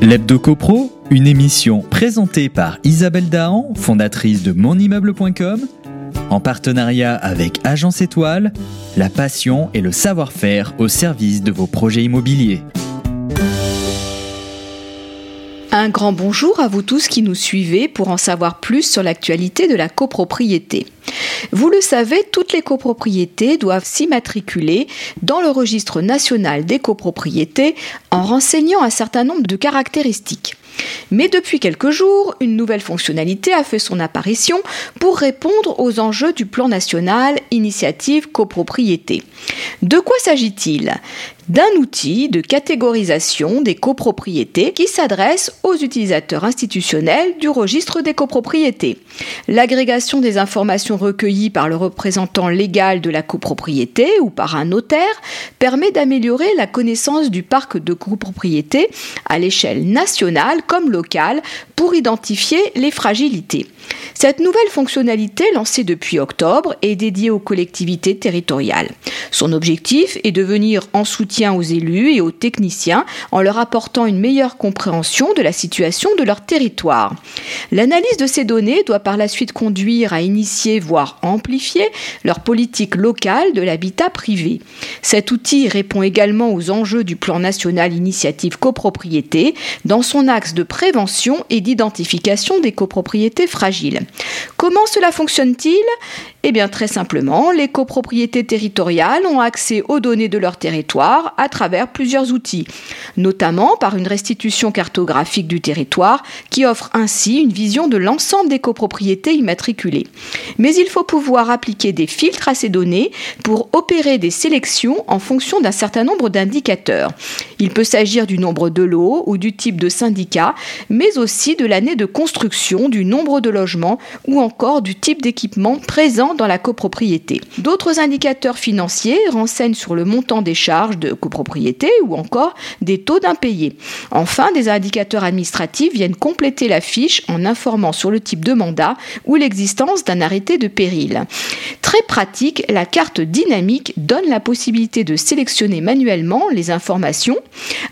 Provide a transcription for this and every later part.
L'Hebdo CoPro, une émission présentée par Isabelle Dahan, fondatrice de monimmeuble.com, en partenariat avec Agence Étoile, la passion et le savoir-faire au service de vos projets immobiliers. Un grand bonjour à vous tous qui nous suivez pour en savoir plus sur l'actualité de la copropriété. Vous le savez, toutes les copropriétés doivent s'immatriculer dans le registre national des copropriétés en renseignant un certain nombre de caractéristiques. Mais depuis quelques jours, une nouvelle fonctionnalité a fait son apparition pour répondre aux enjeux du plan national Initiative Copropriété. De quoi s'agit-il? D'un outil de catégorisation des copropriétés qui s'adresse aux utilisateurs institutionnels du registre des copropriétés. L'agrégation des informations recueillies par le représentant légal de la copropriété ou par un notaire permet d'améliorer la connaissance du parc de copropriétés à l'échelle nationale comme locale pour identifier les fragilités. Cette nouvelle fonctionnalité, lancée depuis octobre, est dédiée aux collectivités territoriales. Son objectif est de venir en soutien aux élus et aux techniciens en leur apportant une meilleure compréhension de la situation de leur territoire. L'analyse de ces données doit par la suite conduire à initier, voire amplifier, leur politique locale de l'habitat privé. Cet outil répond également aux enjeux du plan national initiative copropriété dans son axe de prévention et d'identification des copropriétés fragiles. Comment cela fonctionne-t-il? Eh bien très simplement, les copropriétés territoriales ont accès aux données de leur territoire à travers plusieurs outils, notamment par une restitution cartographique du territoire qui offre ainsi une vision de l'ensemble des copropriétés immatriculées. Mais il faut pouvoir appliquer des filtres à ces données pour opérer des sélections en fonction d'un certain nombre d'indicateurs. Il peut s'agir du nombre de lots ou du type de syndicat, mais aussi de l'année de construction, du nombre de logements ou encore du type d'équipement présent dans la copropriété. D'autres indicateurs financiers renseignent sur le montant des charges de copropriété ou encore des taux d'impayés. Enfin, des indicateurs administratifs viennent compléter la fiche en informant sur le type de mandat ou l'existence d'un arrêté de péril. Très pratique, la carte dynamique donne la possibilité de sélectionner manuellement les informations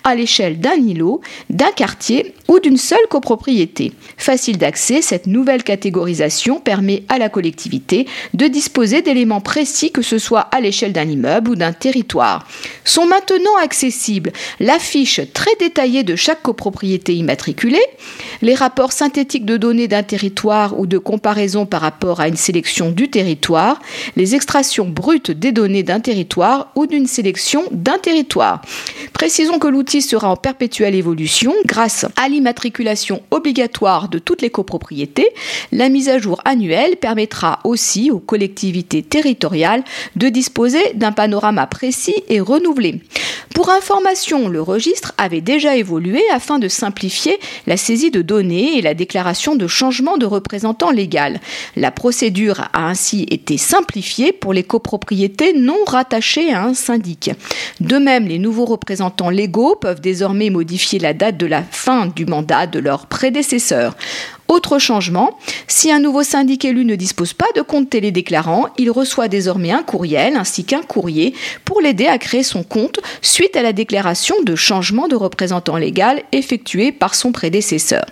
à l'échelle d'un îlot, d'un quartier ou d'une seule copropriété. Facile d'accès, cette nouvelle catégorisation permet à la collectivité de disposer d'éléments précis que ce soit à l'échelle d'un immeuble ou d'un territoire. Sont maintenant accessibles la fiche très détaillée de chaque copropriété immatriculée, les rapports synthétiques de données d'un territoire ou de comparaison par rapport à une sélection du territoire, les extractions brutes des données d'un territoire ou d'une sélection d'un territoire. Précisons que l'outil sera en perpétuelle évolution grâce à l'immatriculation obligatoire de toutes les copropriétés. La mise à jour annuelle permettra aussi aux collectivités territoriales de disposer d'un panorama précis et renouvelé. Pour information, le registre avait déjà évolué afin de simplifier la saisie de données et la déclaration de changement de représentant légal. La procédure a ainsi été simplifiée pour les copropriétés non rattachées à un syndic. De même, les nouveaux représentants légaux peuvent désormais modifier la date de la fin du mandat de leurs prédécesseurs. Autre changement, si un nouveau syndic élu ne dispose pas de compte télédéclarant, il reçoit désormais un courriel ainsi qu'un courrier pour l'aider à créer son compte suite à la déclaration de changement de représentant légal effectuée par son prédécesseur.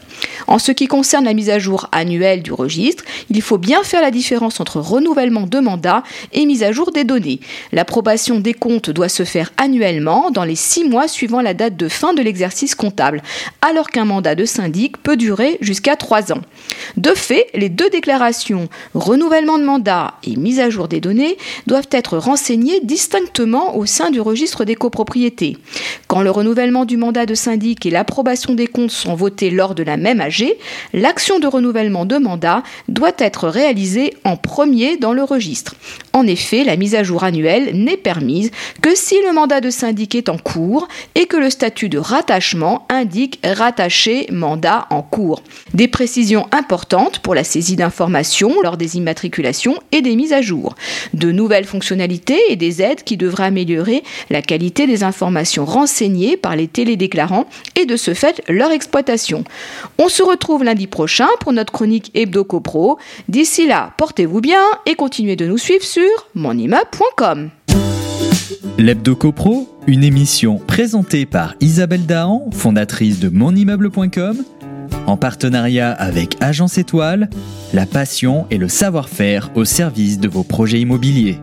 En ce qui concerne la mise à jour annuelle du registre, il faut bien faire la différence entre renouvellement de mandat et mise à jour des données. L'approbation des comptes doit se faire annuellement dans les six mois suivant la date de fin de l'exercice comptable, alors qu'un mandat de syndic peut durer jusqu'à trois ans. De fait, les deux déclarations, renouvellement de mandat et mise à jour des données, doivent être renseignées distinctement au sein du registre des copropriétés. Quand le renouvellement du mandat de syndic et l'approbation des comptes sont votés lors de la même AG, l'action de renouvellement de mandat doit être réalisée en premier dans le registre. En effet, la mise à jour annuelle n'est permise que si le mandat de syndic est en cours et que le statut de rattachement indique rattaché mandat en cours. Des précisions importantes pour la saisie d'informations lors des immatriculations et des mises à jour. De nouvelles fonctionnalités et des aides qui devraient améliorer la qualité des informations renseignées par les télédéclarants et de ce fait leur exploitation. On se retrouve lundi prochain pour notre chronique Hebdo CoPro. D'ici là, portez-vous bien et continuez de nous suivre sur monimmeuble.com. L'Hebdo CoPro une émission présentée par Isabelle Dahan, fondatrice de monimmeuble.com, en partenariat avec Agence Étoile, la passion et le savoir-faire au service de vos projets immobiliers.